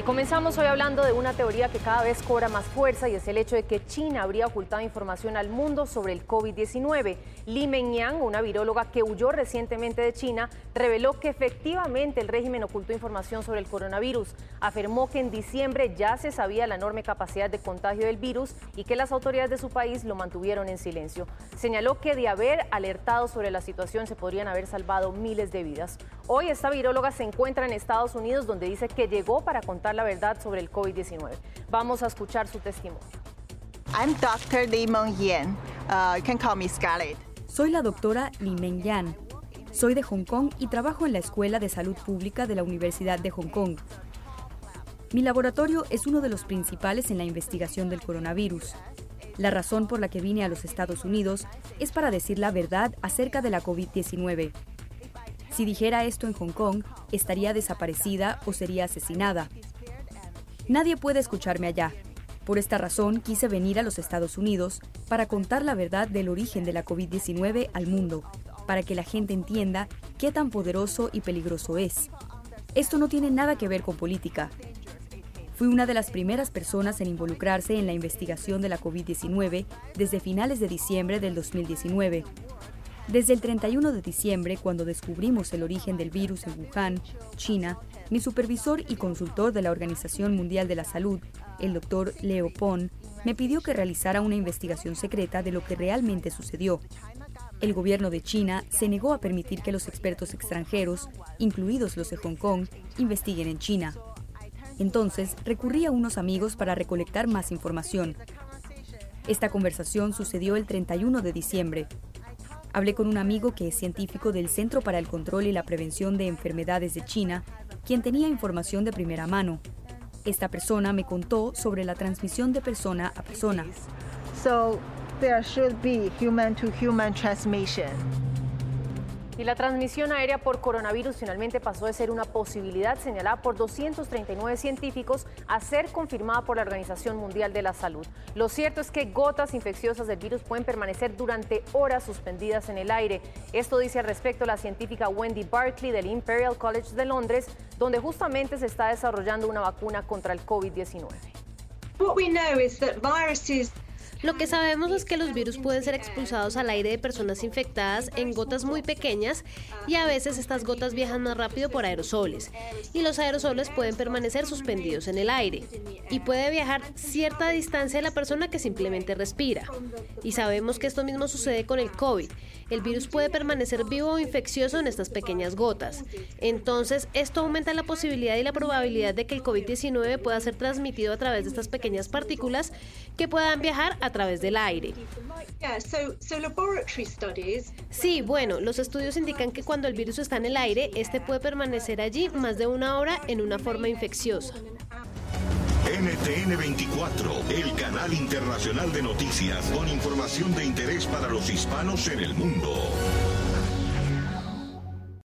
Y comenzamos hoy hablando de una teoría que cada vez cobra más fuerza y es el hecho de que China habría ocultado información al mundo sobre el COVID-19. Li Mengyang, una viróloga que huyó recientemente de China, reveló que efectivamente el régimen ocultó información sobre el coronavirus. Afirmó que en diciembre ya se sabía la enorme capacidad de contagio del virus y que las autoridades de su país lo mantuvieron en silencio. Señaló que de haber alertado sobre la situación se podrían haber salvado miles de vidas. Hoy esta viróloga se encuentra en Estados Unidos donde dice que llegó para contar la verdad sobre el COVID-19. Vamos a escuchar su testimonio. I'm Dr. Li Mengyan. Uh, you can call me Scarlett. Soy la doctora Li Mengyan. Soy de Hong Kong y trabajo en la Escuela de Salud Pública de la Universidad de Hong Kong. Mi laboratorio es uno de los principales en la investigación del coronavirus. La razón por la que vine a los Estados Unidos es para decir la verdad acerca de la COVID-19. Si dijera esto en Hong Kong, estaría desaparecida o sería asesinada. Nadie puede escucharme allá. Por esta razón quise venir a los Estados Unidos para contar la verdad del origen de la COVID-19 al mundo, para que la gente entienda qué tan poderoso y peligroso es. Esto no tiene nada que ver con política. Fui una de las primeras personas en involucrarse en la investigación de la COVID-19 desde finales de diciembre del 2019. Desde el 31 de diciembre, cuando descubrimos el origen del virus en Wuhan, China, mi supervisor y consultor de la Organización Mundial de la Salud, el doctor Leo Pon, me pidió que realizara una investigación secreta de lo que realmente sucedió. El gobierno de China se negó a permitir que los expertos extranjeros, incluidos los de Hong Kong, investiguen en China. Entonces recurrí a unos amigos para recolectar más información. Esta conversación sucedió el 31 de diciembre. Hablé con un amigo que es científico del Centro para el Control y la Prevención de Enfermedades de China quien tenía información de primera mano. Esta persona me contó sobre la transmisión de persona a persona. So there should be human to human transmission. Y la transmisión aérea por coronavirus finalmente pasó de ser una posibilidad señalada por 239 científicos a ser confirmada por la Organización Mundial de la Salud. Lo cierto es que gotas infecciosas del virus pueden permanecer durante horas suspendidas en el aire. Esto dice al respecto la científica Wendy Barkley del Imperial College de Londres, donde justamente se está desarrollando una vacuna contra el COVID-19. Lo que sabemos es que los virus pueden ser expulsados al aire de personas infectadas en gotas muy pequeñas y a veces estas gotas viajan más rápido por aerosoles y los aerosoles pueden permanecer suspendidos en el aire y puede viajar cierta distancia de la persona que simplemente respira. Y sabemos que esto mismo sucede con el COVID. El virus puede permanecer vivo o infeccioso en estas pequeñas gotas. Entonces, esto aumenta la posibilidad y la probabilidad de que el COVID-19 pueda ser transmitido a través de estas pequeñas partículas que puedan viajar a través del aire. Sí, bueno, los estudios indican que cuando el virus está en el aire, este puede permanecer allí más de una hora en una forma infecciosa. NTN 24, el canal internacional de noticias con información de interés para los hispanos en el mundo.